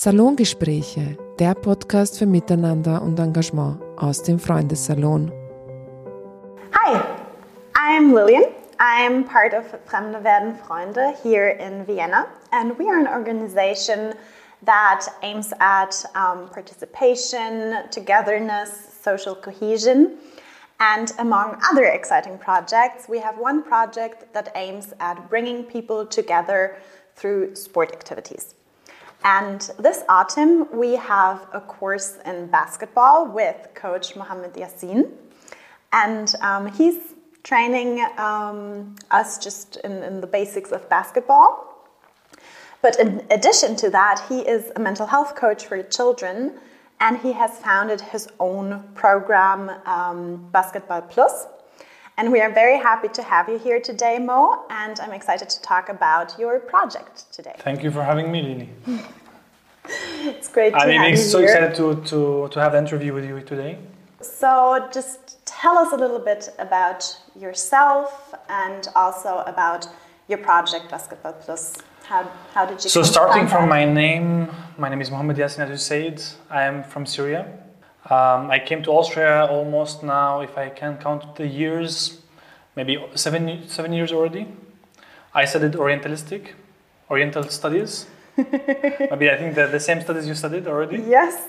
Salongespräche, der Podcast für Miteinander und Engagement aus dem Freundessalon. Hi, I'm Lillian. I'm part of Fremde werden Freunde here in Vienna, and we are an organization that aims at um, participation, togetherness, social cohesion. And among other exciting projects, we have one project that aims at bringing people together through sport activities. And this autumn, we have a course in basketball with coach Mohamed Yassin. And um, he's training um, us just in, in the basics of basketball. But in addition to that, he is a mental health coach for children and he has founded his own program, um, Basketball Plus. And we are very happy to have you here today, Mo, and I'm excited to talk about your project today. Thank you for having me, Lili. it's great to I mean, I'm so here. excited to, to, to have the interview with you today. So, just tell us a little bit about yourself and also about your project, Basketball Plus. How, how did you So, starting from that? my name, my name is Mohamed Yassin, as you said. I am from Syria. Um, I came to Austria almost now, if I can count the years, maybe seven, seven years already. I studied Orientalistic, Oriental Studies. maybe I think that the same studies you studied already. Yes,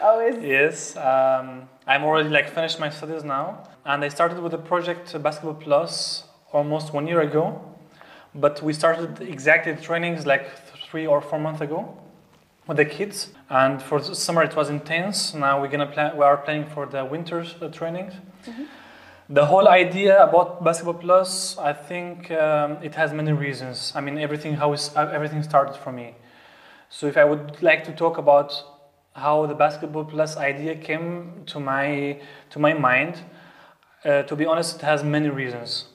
always. Yes, um, I'm already like finished my studies now, and I started with the project Basketball Plus almost one year ago, but we started exactly the trainings like three or four months ago with the kids, and for the summer it was intense. Now we're gonna plan. We are planning for the winter uh, trainings. The whole idea about Basketball Plus, I think um, it has many reasons. I mean, everything how is, how everything started for me. So if I would like to talk about how the Basketball Plus idea came to my to my mind, uh, to be honest, it has many reasons.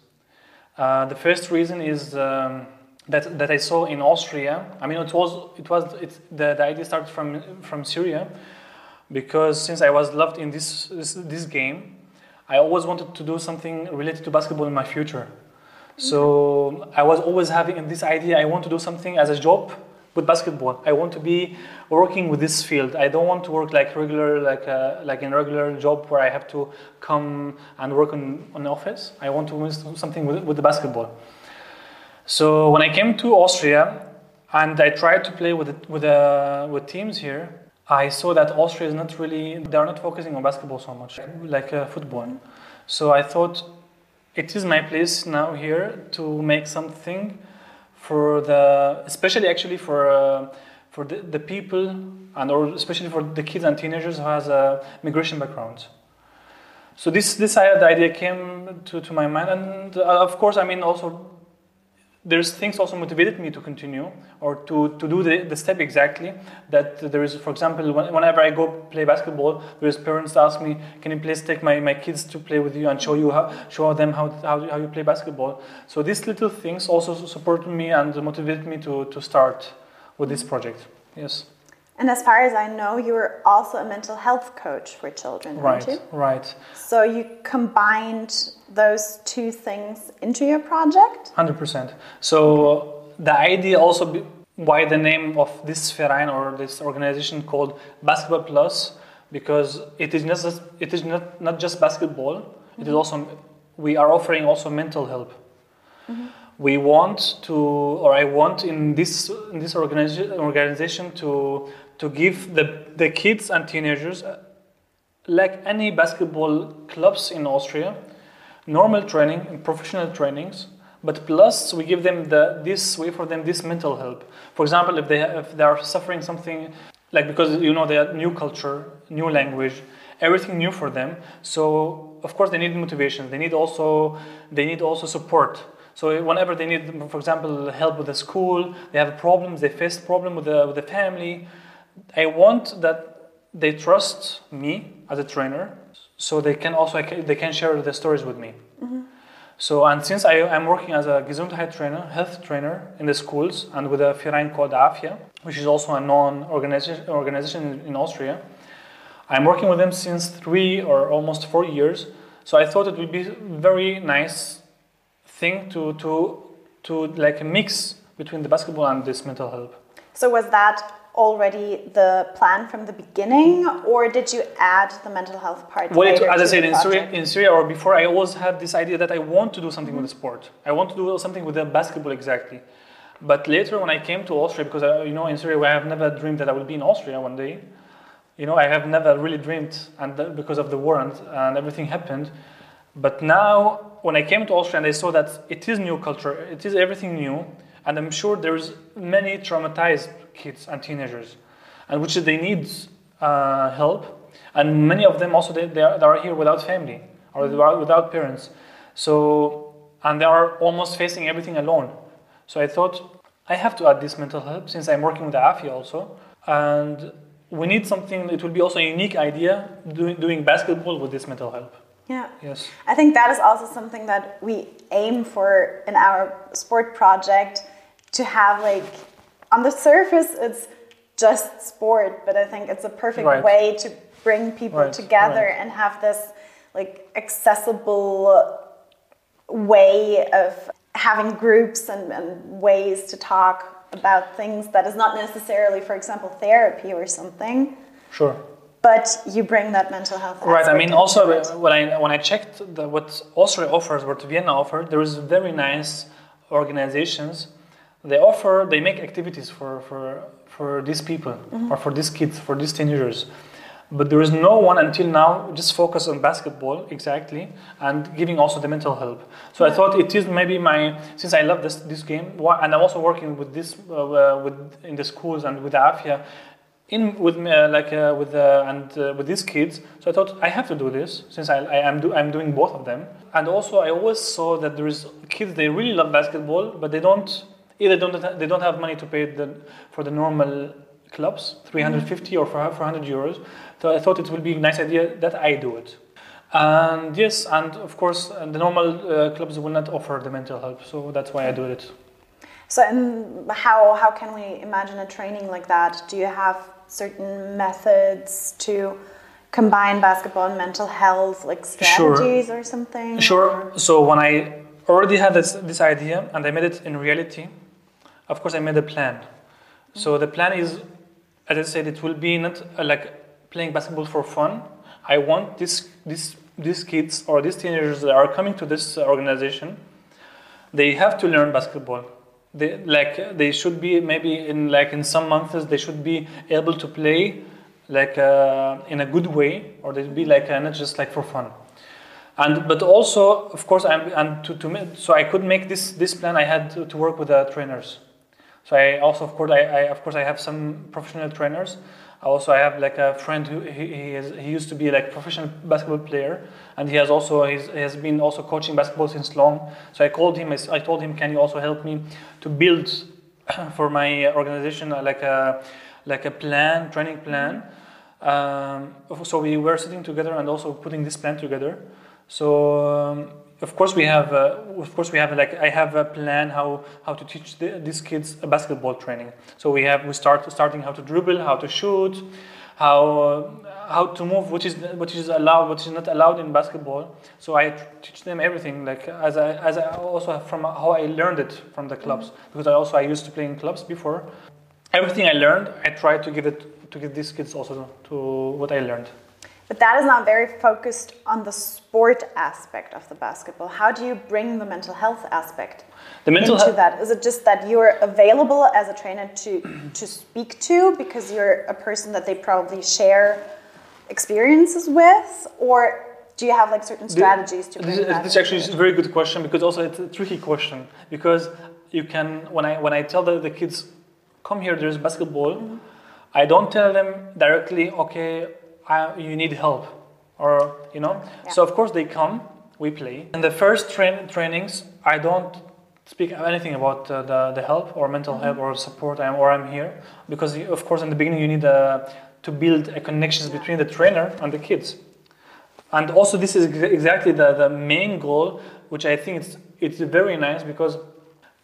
Uh, the first reason is um, that that I saw in Austria. I mean, it was it was it, the, the idea started from from Syria, because since I was loved in this this, this game, I always wanted to do something related to basketball in my future. So I was always having this idea. I want to do something as a job with basketball. I want to be working with this field. I don't want to work like regular, like a, like in regular job where I have to come and work on on office. I want to do something with, with the basketball. So when I came to Austria and I tried to play with it, with with teams here, I saw that Austria is not really they are not focusing on basketball so much like uh, football. So I thought it is my place now here to make something for the especially actually for uh, for the, the people and or especially for the kids and teenagers who has a migration background. So this this uh, idea came to, to my mind and uh, of course I mean also there's things also motivated me to continue or to, to do the, the step exactly that there is for example when- whenever i go play basketball there's parents ask me can you please take my, my kids to play with you and show you how, show them how, how, how you play basketball? So these little things also supported me and motivated me to, to start with this project. Yes And as far as I know, you're also a mental health coach for children, right aren't you? right So you combined those two things into your project? 100%. So the idea also be, why the name of this Verein or this organization called Basketball Plus because it is not just, it is not, not just basketball. It is mm-hmm. also we are offering also mental help. Mm-hmm. We want to, or I want in this in this organization organization to to give the the kids and teenagers uh, like any basketball clubs in Austria, normal training and professional trainings, but plus we give them the this way for them this mental help. For example, if they if they are suffering something like because you know they are new culture, new language, everything new for them. So of course they need motivation. They need also they need also support. So whenever they need, for example, help with the school, they have problems, they face problem with the with the family. I want that they trust me as a trainer, so they can also they can share their stories with me. Mm-hmm. So and since I am working as a Gesundheit trainer, health trainer in the schools, and with a Verein called AFYA, which is also a non-organization organization in Austria, I'm working with them since three or almost four years. So I thought it would be very nice thing to to to like a mix between the basketball and this mental health. So was that already the plan from the beginning, or did you add the mental health part? Well, it, as I said, in Syria, in Syria or before, I always had this idea that I want to do something with the sport. I want to do something with the basketball exactly. But later, when I came to Austria, because I, you know, in Syria, I have never dreamed that I would be in Austria one day. You know, I have never really dreamed, and uh, because of the war and, and everything happened. But now, when I came to Austria and I saw that it is new culture, it is everything new, and I'm sure there's many traumatized kids and teenagers, and which they need uh, help, and many of them also they, they, are, they are here without family or they without parents, so and they are almost facing everything alone. So I thought I have to add this mental help since I'm working with the AFYA also, and we need something. It will be also a unique idea doing doing basketball with this mental help. Yeah. Yes. I think that is also something that we aim for in our sport project to have like on the surface it's just sport, but I think it's a perfect Right. way to bring people Right, together right. and have this like accessible way of having groups and, and ways to talk about things that is not necessarily, for example, therapy or something, Sure. But you bring that mental health. Right. I mean, also when I when I checked the, what Austria offers, what Vienna offers, there is very nice organizations. They offer, they make activities for for for these people or for these kids, for these teenagers. But there is no one until now just focus on basketball exactly and giving also the mental help. So I thought it is maybe my since I love this this game and I'm also working with this uh, uh, with in the schools and with AFYA in with uh, like uh, with uh, and uh, with these kids. So I thought I have to do this since I, I am do, I'm doing both of them. And also I always saw that there is kids they really love basketball, but they don't either don't they don't have money to pay the, for the normal clubs 350 or 400 euros. So I thought it would be a nice idea that I do it. And yes, and of course uh, the normal uh, clubs will not offer the mental help, so that's why I do it. So, and how how can we imagine a training like that? Do you have certain methods to combine basketball and mental health, like Sure. strategies or something? Sure. So when I already had this, this idea and I made it in reality, of course I made a plan. So the plan is, as I said, it will be not uh, like playing basketball for fun. I want this, this, these kids or these teenagers that are coming to this uh, organization, they have to learn basketball. They like they should be maybe in like in some months they should be able to play like uh, in a good way or they'd be like uh, not just like for fun. And but also of course I'm, and to, to so I could make this this plan. I had to, to work with the trainers so I also of course I, I of course I have some professional trainers. Also I have like a friend who he, he, is, he used to be like professional basketball player and he has also he's, he has been also coaching basketball since long. So I called him I told him can you also help me to build for my organization uh, like a like a plan training plan? Um, so we were sitting together and also putting this plan together. So um, of course we have uh, of course we have like I have a plan how how to teach the, these kids a basketball training. So we have we start starting how to dribble, how to shoot, how uh, how to move, which is which is allowed, which is not allowed in basketball. So I teach them everything like as I as I also from how I learned it from the clubs because I also I used to play in clubs before. Everything I learned, I try to give it to give these kids also to what I learned. But that is not very focused on the sport aspect of the basketball. How do you bring the mental health aspect The mental into that? Is it just that you're available as a trainer to to speak to because you're a person that they probably share experiences with, or do you have like certain strategies to bring This, that? this actually is a very good question because also it's a tricky question because you can when I when I tell the, the kids come here there's basketball Mm-hmm. I don't tell them directly okay you need help. Or you know? Yeah. so of course they come we play. In the first train, trainings I don't speak anything about uh, the, the help or mental help or support. I'm, or I'm here. Because you, of course in the beginning you need uh, to build a connections between the trainer and the kids. And also this is ex- exactly the, the main goal which i think it's, it's very nice because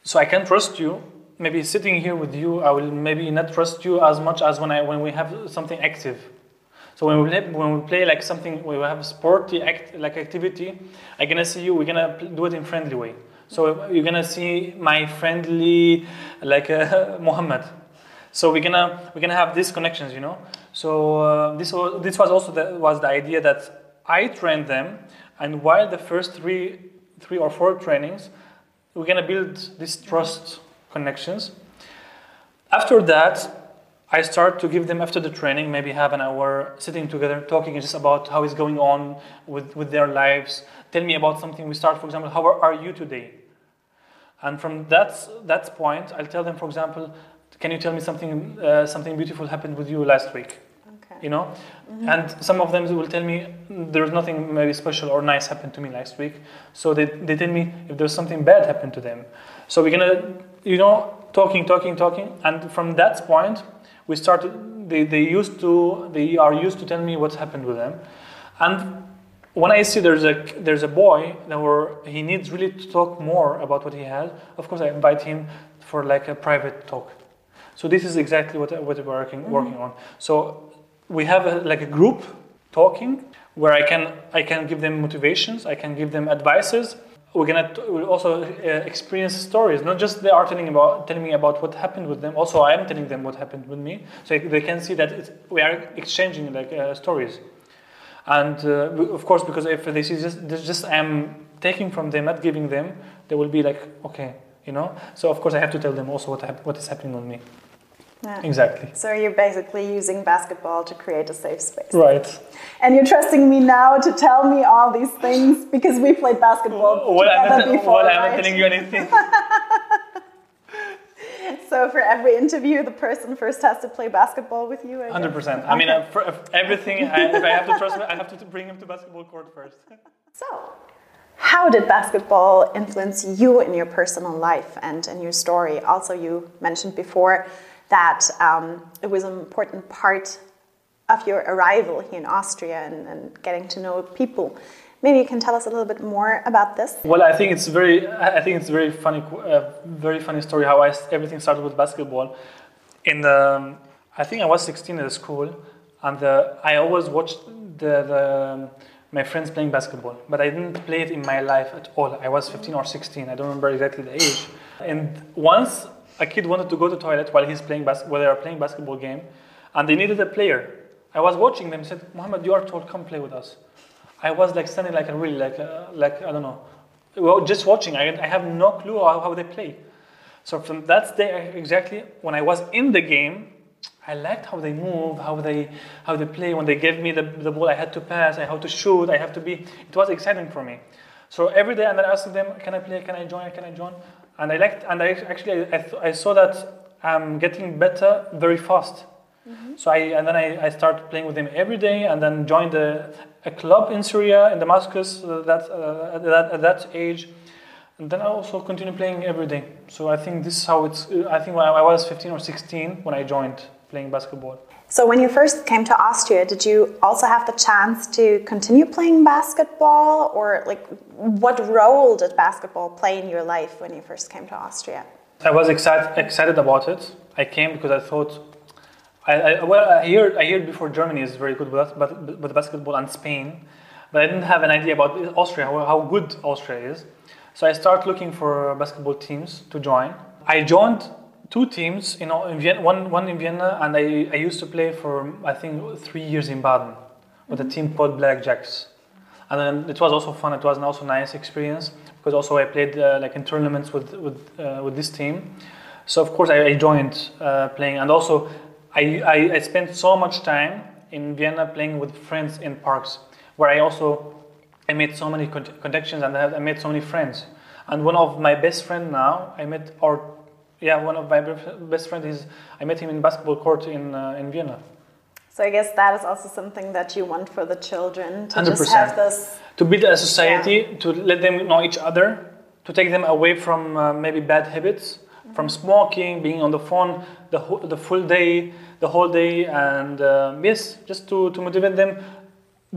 so i can trust you. Maybe sitting here with you i will maybe not trust you as much as when i when we have something active so when we play, when we play like something we have sporty act like activity i'm gonna see you we're gonna do it in friendly way so you're gonna see my friendly like uh, Mohamed So we're gonna we're gonna have these connections, you know. So uh, this was this was also the, was the idea that I trained them, and while the first three three or four trainings, we're gonna build these trust connections. After that, I start to give them after the training, maybe have an hour sitting together, talking just about how is going on with, with their lives. Tell me about something. We start, for example, how are, you today? And from that, that point, I'll tell them, for example, can you tell me something, uh, something beautiful happened with you last week? Okay. You know? And some of them will tell me there's nothing maybe special or nice happened to me last week. So they, they tell me if there's something bad happened to them. So we're gonna, you know, talking, talking, talking. And from that point, we started they, they used to they are used to tell me what's happened with them. And when i see there's a there's a boy that were he needs really to talk more about what he has. Of course i invite him for like a private talk. So this is exactly what, what we're working, mm-hmm. working on. So we have a, like a group talking where i can i can give them motivations i can give them advices we're gonna we'll also uh, experience stories. Not just they are telling about telling me about what happened with them. Also, I am telling them what happened with me, so they can see that we are exchanging like uh, stories. And uh, of course, because if they see just just I'm taking from them, not giving them, they will be like, okay, you know. So of course, I have to tell them also what what is happening with me. Yeah. Exactly. So you're basically using basketball to create a safe space. Right. And you're trusting me now to tell me all these things because we played basketball Well, I'm together before, well, I'm not telling you anything. So for every interview, the person first has to play basketball with you. Hundred percent. I mean, uh, for, if everything. I, if I have to trust, me, I have to bring him to basketball court first. So, how did basketball influence you in your personal life and in your story? Also, you mentioned before that um, it was an important part of your arrival here in Austria and, and getting to know people. Maybe you can tell us a little bit more about this. Well, I think it's very. I think it's very funny. Uh, very funny story how I everything started with basketball. In the, I think I was 16 at school, and the, I always watched the, the my friends playing basketball, but I didn't play it in my life at all. I was 15 or 16. I don't remember exactly the age. And once a kid wanted to go to the toilet while he's playing bas- while they are playing basketball game, and they needed a player. I was watching them. Said, Mohamed, you are told, Come play with us. I was like standing like a really like uh, like I don't know, well just watching. I, I have no clue how, how they play. So from that day exactly when I was in the game, I liked how they move, how they how they play. When they gave me the, the ball, I had to pass, I had to shoot, I have to be. It was exciting for me. So every day, and then asked them, "Can I play? Can I join? Can I join?" And I liked, and I actually I, th- I saw that I'm getting better very fast. So I and then I, I started playing with him every day, and then joined a, a club in Syria in Damascus uh, that, uh, at that at that age, and then I also continue playing every day. So I think this is how it's. uh, I think when I was 15 or 16 when I joined playing basketball. So, when you first came to Austria, did you also have the chance to continue playing basketball, or like what role did basketball play in your life when you first came to Austria? I was excited excited about it. I came because I thought. I, I, well, I heard, I heard before Germany is very good with, but, with basketball and Spain, but I didn't have an idea about Austria, how, how good Austria is. So I started looking for basketball teams to join. I joined two teams, in, in Vienna, one, one in Vienna, and I, I used to play for, I think, three years in Baden with a team called Blackjacks. And then it was also fun, it was an also nice experience because also I played uh, like in tournaments with, with, uh, with this team. So of course I, I joined uh, playing and also I, I, I spent so much time in Vienna playing with friends in parks where I also I made so many con- connections and I, I made so many friends. And one of my best friend now, I met, or yeah, one of my best friends is, I met him in basketball court in, uh, in Vienna. So I guess that is also something that you want for the children to 100%. just have this. To build a society, to let them know each other, to take them away from uh, maybe bad habits, from smoking, being on the phone the, whole, the full day, the whole day, and uh, yes, just to, to motivate them,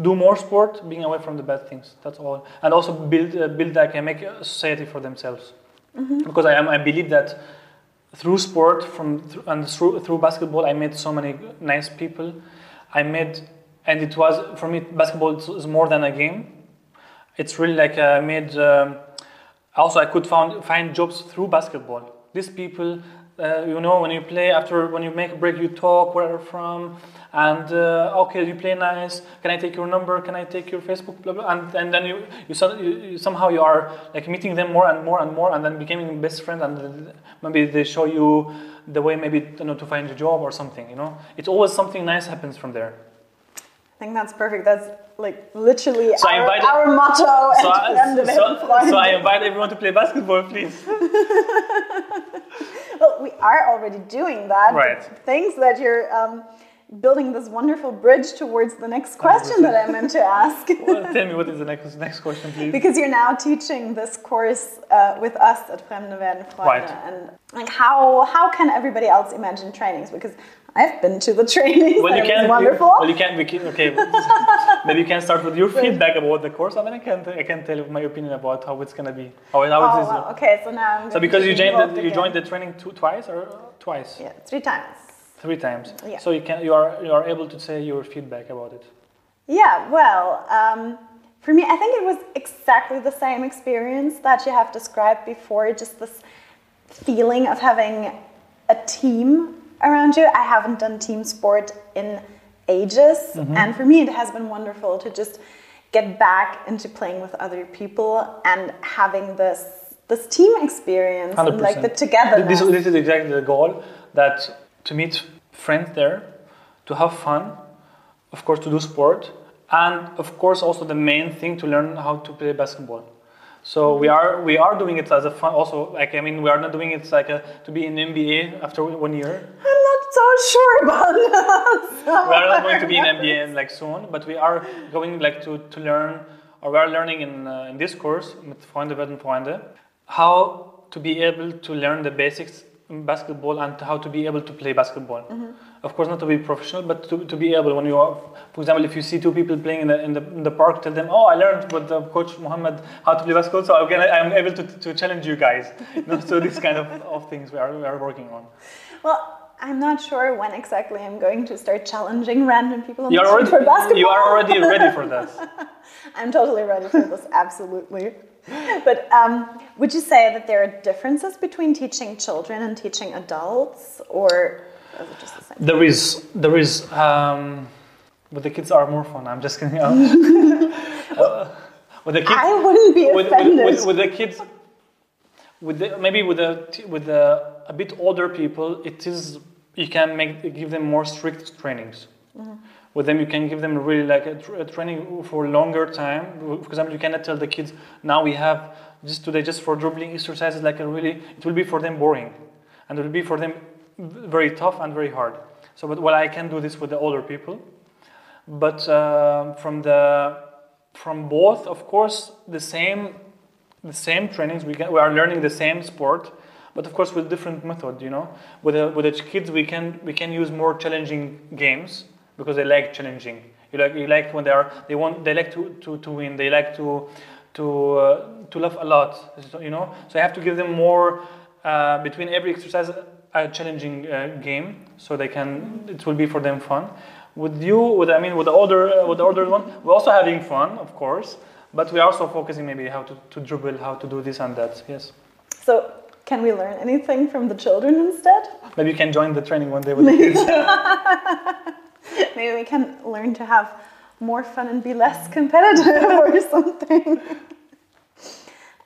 do more sport, being away from the bad things. That's all, and also build uh, build like and make a society for themselves. Because I am I believe that through sport from and through through basketball, I met so many nice people. I met, and it was for me basketball is- more than a game. It's really like uh, I made. Um, also, I could found, find jobs through basketball. These people uh, you know, when you play after when you make a break, you talk where you're from, and uh, okay, you play nice. Can I take your number? Can I take your Facebook? Blah blah. And, and then you you, you you somehow you are like meeting them more and more and more, and then becoming best friends. And maybe they show you the way maybe you know to find a job or something. You know, it's always something nice happens from there. I think that's perfect. That's like literally So our, invited- our motto So, I, Fremde so, so I invite everyone to play basketball, please. Well, we are already doing that. Right. Thanks that you're um, building this wonderful bridge towards the next question that I meant to ask. Well, tell me what is the next next question, please. because you're now teaching this course uh, with us at Fremde werden Freunde. Right. And like how how can everybody else imagine trainings? Because I've been to the training. Well, you can. wonderful. well, you can. We can okay. maybe you can start with your feedback about the course, I mean, I can I can tell you my opinion about how it's gonna be. How, how oh, it is. well, okay, so now I'm So because you joined the, you joined the training two, twice or twice, Yeah, three times. three times. Yeah. So you can you are you are able to say your feedback about it. Yeah, well, um, for me, I think it was exactly the same experience that you have described before. Just this feeling of having a team around you. I haven't done team sport in ages, mm-hmm. and for me, it has been wonderful to just get back into playing with other people and having this this team experience, and like the togetherness. This, this is exactly the goal. That to meet friends there, to have fun, of course to do sport, and of course also the main thing to learn how to play basketball. So we are we are doing it as a fun. Also, like I mean, we are not doing it like a, to be in NBA after one year. I'm not so sure about that. we are not going to be in NBA in, like soon, but we are going like to, to learn, or we are learning in, uh, in this course, mit Fremde werden Freunde, how to be able to learn the basics basketball and how to be able to play basketball. Mm-hmm. Of course, not to be professional, but to, to be able when you are, for example, if you see two people playing in the, in the, in the park, tell them, oh, I learned with the coach Mohamed how to play basketball, so again, I'm able to, to challenge you guys. You know, so these kind of, of things we are, we are working on. Well, I'm not sure when exactly I'm going to start challenging random people on You the street for basketball. you are already ready for that. I'm totally ready for this, absolutely. But um, would you say that there are differences between teaching children and teaching adults, or is it just the same? There is, there is, um, but the kids are more fun. I'm just kidding. Uh, with the kids, I wouldn't be with, offended. with, with, with the kids, with the, maybe with the with the a bit older people, it is you can make give them more strict trainings. Mm-hmm. With them, you can give them really like a, a training for longer time. For example, you cannot tell the kids now we have just today just for dribbling exercises like a really it will be for them boring, and it will be for them very tough and very hard. So, but well, I can do this with the older people, but um from the from both, of course, the same the same trainings. We we are learning the same sport, but of course with different method. You know, with the, with the kids, we can we can use more challenging games because they like challenging. You like you like when they are they want they like to, to, to win. They like to to uh, to laugh a lot. So, you know, so I have to give them more uh, between every exercise a challenging uh, game, so they can it will be for them fun. With you, with I mean, with the older uh, with the older one, we're also having fun, of course, but we're also focusing maybe how to, to dribble, how to do this and that. Yes, So, can we learn anything from the children instead? maybe you can join the training one day with the kids. Maybe we can learn to have more fun and be less competitive or something.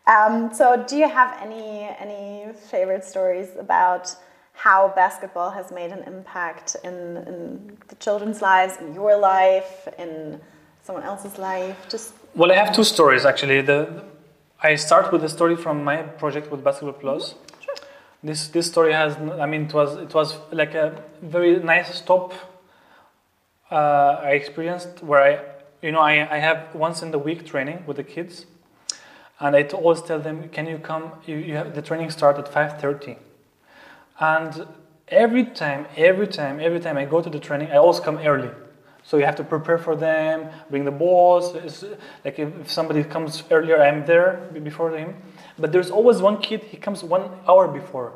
Um, so, do you have any any favorite stories about how basketball has made an impact in, in the children's lives, in your life, in someone else's life? Just Well, I have two stories actually. The I start with the story from my project with Basketball Plus. Sure. This this story has I mean it was it was like a very nice stop uh, I experienced where I you know I, I have once in the week training with the kids and I always tell them can you come you, you have the training start at 5:30 and every time every time every time I go to the training I always come early so you have to prepare for them, bring the balls. It's, like if, somebody comes earlier, I'm there before him. But there's always one kid. He comes one hour before.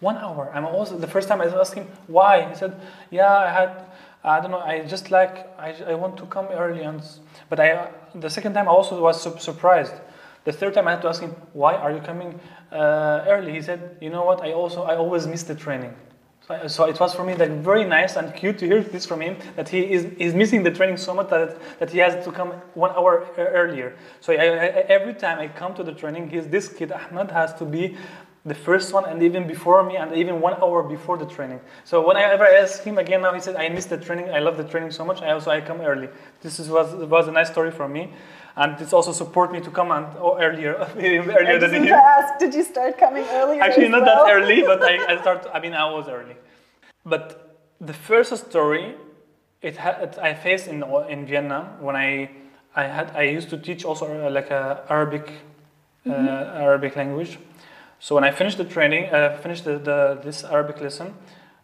One hour. I'm also the first time I asked him why. He said, "Yeah, I had. I don't know. I just like I, I want to come early." And but I the second time I also was su- surprised The third time I had to ask him, why are you coming uh, early? He said, you know what, I also, I always miss the training. So, I- so it was for me like very nice and cute to hear this from him, that he is, is missing the training so much that, that he has to come one hour e- earlier. So I, I, every time I come to the training, he's, this kid, Ahmed, has to be the first one and even before me and even one hour before the training. So whenever I ever ask him again now, he said, I miss the training, I love the training so much, I also I come early. This is, was, was a nice story for me. And this also support me to come and, oh, earlier, earlier than to ask, did you start coming earlier? Actually, not well? that early, but I, I start. I mean, I was early. But the first story, it had I faced in in Vienna when I I had I used to teach also uh, like a Arabic uh, Arabic language. So when I finished the training, uh, finished the, the this Arabic lesson,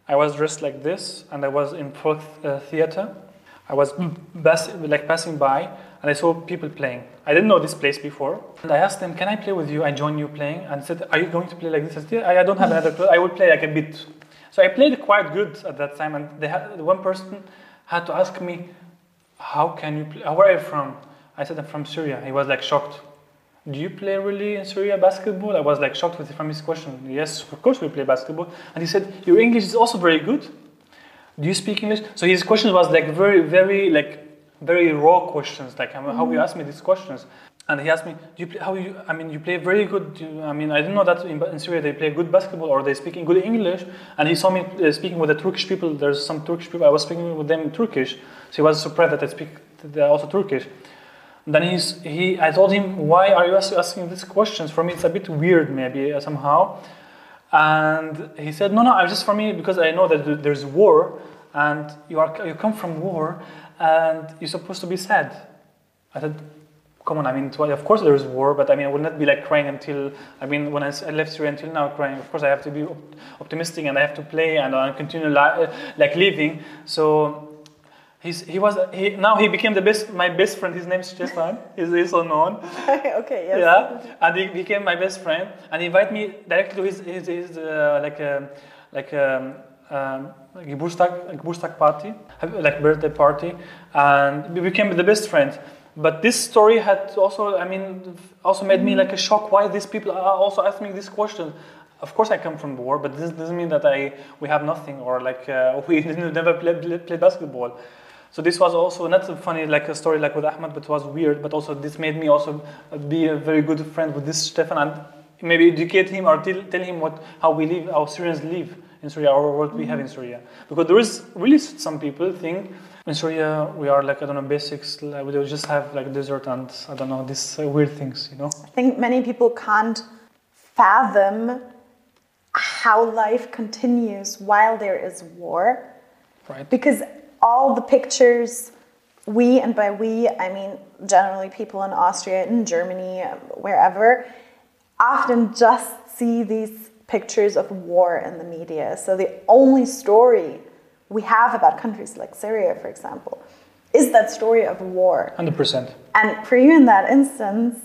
I was dressed like this, and I was in folk uh, theater. I was pass, like passing by, and I saw people playing. I didn't know this place before, and I asked them, "Can I play with you?" I joined you playing, and said, "Are you going to play like this?" I said, "Yeah, I, don't have another. Clue. I will play like a bit." So I played quite good at that time, and they had, one person had to ask me, "How can you play? Where are you from?" I said, "I'm from Syria." He was like shocked. Do you play really in Syria basketball? I was like shocked with from his question. Yes, of course we play basketball. And he said, Your English is also very good. Do you speak English? So his question was like very, very like very raw questions, like um, how you ask me these questions. And he asked me, "Do you play? How you? I mean, you play very good. you- I mean, I didn't know that in, in Syria they play good basketball or they speak in good English." And he saw me uh, speaking with the Turkish people. There's some Turkish people. I was speaking with them in Turkish, so he was surprised that I speak. Also Turkish. Then he's, he, I told him, why are you asking these questions? For me, it's a bit weird, maybe uh, somehow. And he said, no, no, just for me because I know that there's war, and you are you come from war, and you're supposed to be sad. I said, come on, I mean, of course there is war, but I mean, I will not be like crying until, I mean, when I left Syria until now crying. Of course, I have to be op- optimistic and I have to play and I continue li- uh, like living. So he's, he was, he, now he became the best, my best friend. His name is Stefan. He's, he's so known. okay, yes. Yeah, and he became my best friend, and he invited me directly to his, his, his uh, like a, like a, um, Geburtstag, Geburtstag party, like birthday party, and we became the best friends. But this story had also, I mean, also made me like a shock. Why these people are also asking me this question? Of course, I come from war, but this doesn't mean that I we have nothing or like uh, we never played play, play basketball. So this was also not a funny like a story like with Ahmed, but it was weird. But also this made me also be a very good friend with this Stefan and maybe educate him or tell, tell him what how we live, how Syrians live in Syria or what we have in Syria. Because there is really some people think in Syria we are like I don't know basics. Like we just have like desert and I don't know these uh, weird things, you know. I think many people can't fathom how life continues while there is war. Right. Because all the pictures, we, and by we, I mean generally people in Austria, in Germany, wherever, often just see these pictures of war in the media. So the only story we have about countries like Syria, for example, is that story of war. Hundred percent. And for you in that instance,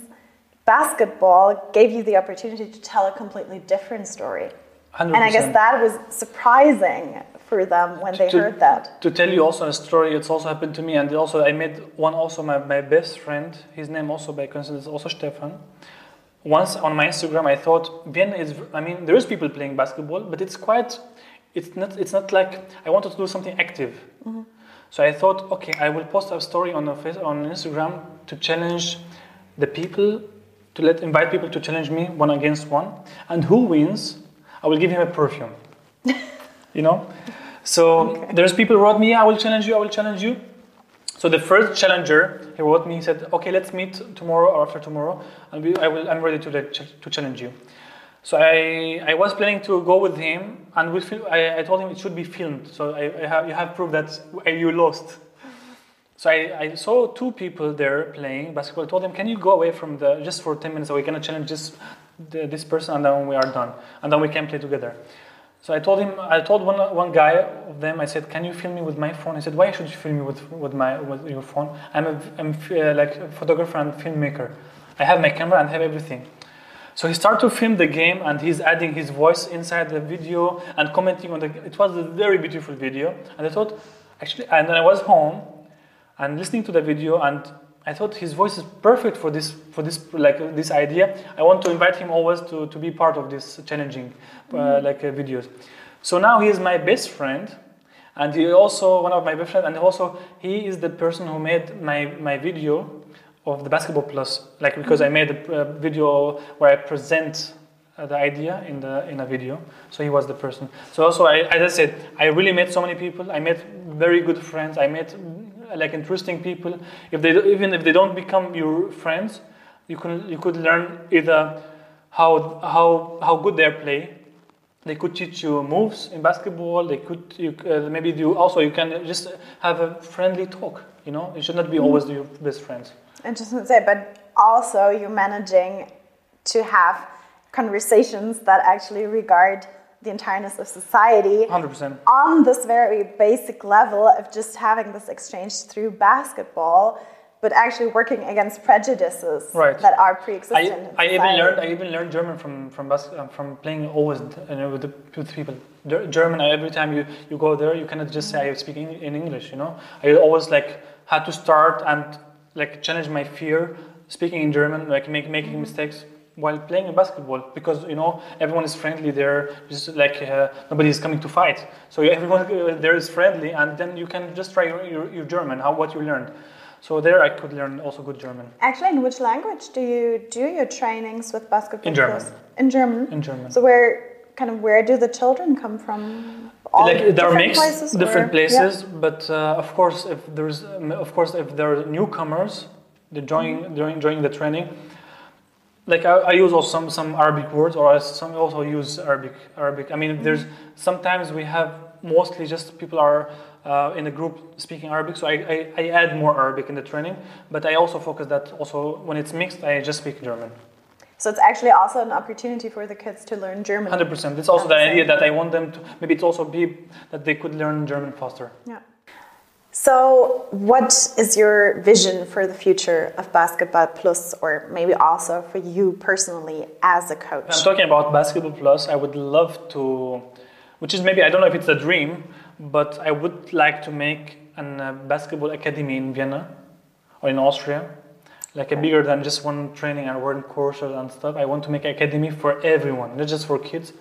basketball gave you the opportunity to tell a completely different story. 100%. And I guess that was surprising for them when they to, heard that. To tell you also a story, it's also happened to me, and also I met one also my, my best friend. His name also by coincidence is also Stefan. Once on my Instagram, I thought Vienna is. I mean, there is people playing basketball, but it's quite. It's not. It's not like I wanted to do something active. Mm-hmm. So I thought, okay, I will post a story on the face, on Instagram to challenge the people, to let invite people to challenge me one against one, and who wins, I will give him a perfume. you know, so there's people who wrote me, I will challenge you, I will challenge you. So the first challenger, he wrote me, he said, okay, let's meet tomorrow or after tomorrow, and we, I will, I'm ready to, ch- to challenge you. So I, I was planning to go with him, and we fil- I, I told him it should be filmed. So I, I have, you have proof that you lost. So I, I saw two people there playing basketball. I told them, can you go away from the, just for 10 minutes, so we can challenge this, the, this person, and then we are done. And then we can play together. So I told him, I told one, one guy of them, I said, can you film me with my phone? He said, why should you film me with, with, my, with your phone? I'm, a, I'm uh, like a photographer and filmmaker. I have my camera and have everything. So he started to film the game and he's adding his voice inside the video and commenting on the. It was a very beautiful video. And I thought, actually, and then I was home and listening to the video and I thought his voice is perfect for this for this like uh, this idea. I want to invite him always to, to be part of this challenging uh, like uh, videos. So now he is my best friend, and he also one of my best friends, and also he is the person who made my my video of the basketball plus like because I made a video where I present uh, the idea in the in a video. So he was the person. So also, I, as I said, I really met so many people. I met very good friends. I met like interesting people. If they even if they don't become your friends, you can you could learn either how how how good they play. They could teach you moves in basketball. They could you, uh, maybe you also you can just have a friendly talk. You know, it should not be always your best friends. Interesting to say, but also you're managing to have conversations that actually regard the entireness of society 100%. on this very basic level of just having this exchange through basketball but actually working against prejudices Right. that are pre-existent in I even learned I even learned German from from bas- uh, from playing always you know, with, the, with people. German uh, every time you, you go there you cannot just say I speak in, in English. You know I always like had to start and like challenge my fear speaking in German like make, making mistakes while playing basketball because you know everyone is friendly there just like uh, nobody is coming to fight so everyone uh, there is friendly and then you can just try your, your, your German how what you learned so there I could learn also good German Actually, in which language do you do your trainings with basketball? In German. In German. in German So where kind of where do the children come from? All like there are different mixed places, different or- places but uh, of course if there's um, of course if there are newcomers they're joining during joining the training like I, I use also some some Arabic words or I some also use Arabic Arabic. I mean there's sometimes we have mostly just people are uh, in a group speaking Arabic so I, I, I add more Arabic in the training but I also focus that also when it's mixed I just speak German. So it's actually also an opportunity for the kids to learn German. hundred percent. It's also the idea that I want them to maybe it's also be that they could learn German faster. Yeah. So, what is your vision for the future of Basketball Plus, or maybe also for you personally as a coach? I'm talking about Basketball Plus. I would love to, which is maybe I don't know if it's a dream, but I would like to make a uh, basketball academy in Vienna or in Austria, like a bigger than just one training and one courses and stuff. I want to make an academy for everyone, not just for kids,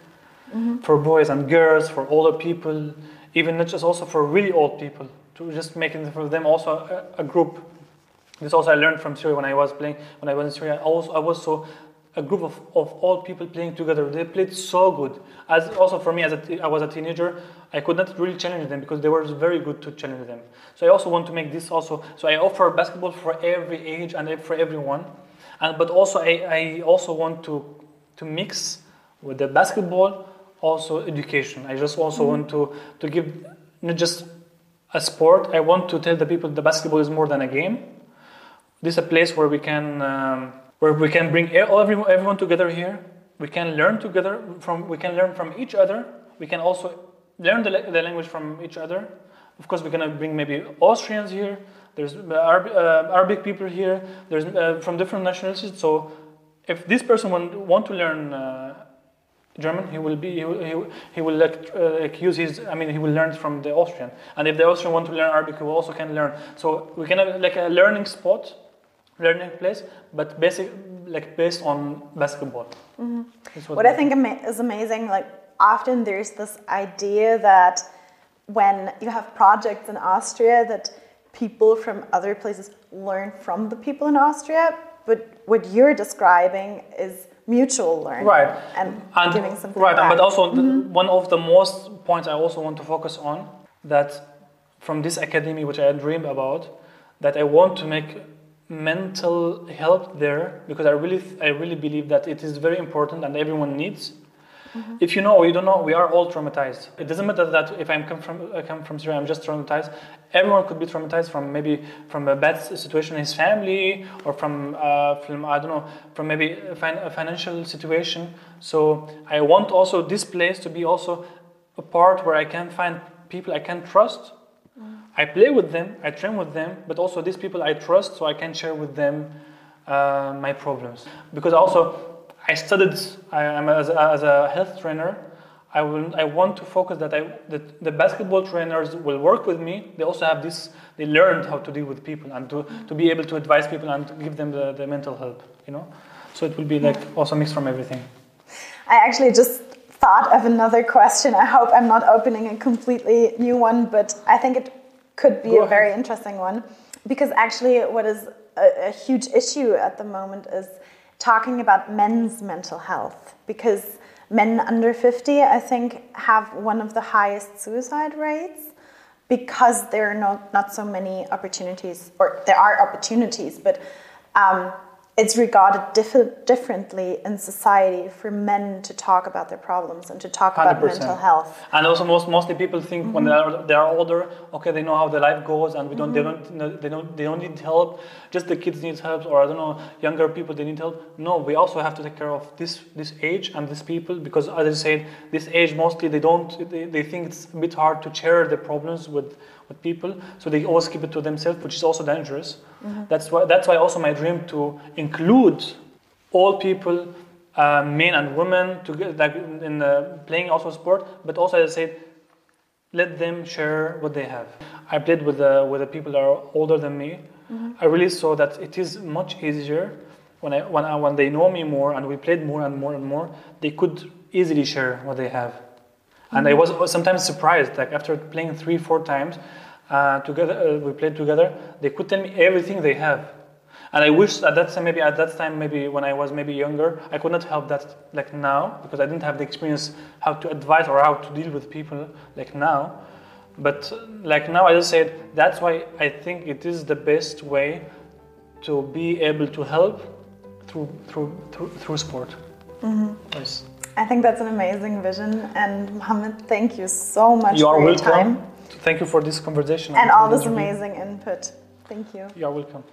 for boys and girls, for older people, even not just also for really old people. To just making for them also a, a group this also I learned from Syria when I was playing when I was in Syria. I Also, I was so a group of, of all people playing together. They played so good. As also for me, as a I was a teenager, I could not really challenge them because they were very good to challenge them. So I also want to make this also. So I offer basketball for every age and for everyone, and but also I, I also want to to mix with the basketball also education. I just also mm-hmm. want to to give not just a sport. I want to tell the people the basketball is more than a game. This is a place where we can um, where we can bring everyone, everyone together here. We can learn together from we can learn from each other. We can also learn the, the language from each other. Of course we're to bring maybe austrians here. There's uh, Arab, uh, arabic people here. There's uh, from different nationalities. So if this person want, want to learn uh, German, he will be he will, he will, he will like, uh, like use his. I mean, he will learn from the Austrian, and if the Austrian want to learn Arabic, he also can learn. So we can have like a learning spot, learning place, but basic like based on basketball. That's What I think ama- is amazing, like often there's this idea that when you have projects in Austria, that people from other places learn from the people in Austria. But what you're describing is mutual learning, Right. And, and giving something right, back. but also the, mm-hmm. one of the most points I also want to focus on that from this academy, which I dream about, that I want to make mental health there because I really I really believe that it is very important and everyone needs. If you know or you don't know, we are all traumatized. It doesn't matter that if I'm come from I come from Syria, I'm just traumatized. Everyone could be traumatized from maybe from a bad situation in his family or from uh, from I don't know from maybe a, fin- a financial situation. So I want also this place to be also a part where I can find people I can trust. I play with them, I train with them, but also these people I trust, so I can share with them uh, my problems. Because also I studied, I am as a, as a health trainer. I will. I want to focus that I that the basketball trainers will work with me. They also have this. They learned how to deal with people and to, to be able to advise people and give them the, the mental help. You know, so it will be like also mixed from everything. I actually just thought of another question. I hope I'm not opening a completely new one, but I think it could be Go a very interesting one because actually, what is a, a huge issue at the moment is talking about men's mental health because men under 50, I think, have one of the highest suicide rates because there are not, not so many opportunities, or there are opportunities, but um, it's regarded diff- differently in society for men to talk about their problems and to talk about 100%. mental health. And also, most mostly people think when they mm-hmm. are they are older, okay, they know how their life goes, and we don't they mm-hmm. don't they don't they don't need help. Just the kids need help, or I don't know, younger people they need help. No, we also have to take care of this this age and these people because, as I said, this age mostly they don't they, they think it's a bit hard to share their problems with with people, so they always keep it to themselves, which is also dangerous. That's why that's why also my dream to include all people, uh, men and women, to get, like in uh, playing also sport, but also as I said, let them share what they have. I played with the with the people that are older than me. I really saw that it is much easier when I when I, when they know me more and we played more and more and more. They could easily share what they have, and I was sometimes surprised. Like after playing three four times uh, together, uh, we played together. They could tell me everything they have. And I wish at that time, maybe at that time, maybe when I was maybe younger, I could not help that like now because I didn't have the experience how to advise or how to deal with people like now. But like now, I just said that's why I think it is the best way to be able to help through through through, through sport. Yes. I think that's an amazing vision. And Mohamed, thank you so much You are for your welcome. time Thank you for this conversation and all this amazing input. Thank you. You are welcome.